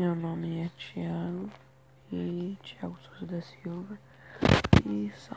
Meu nome é Thiago e Thiago Souza da Silva e só.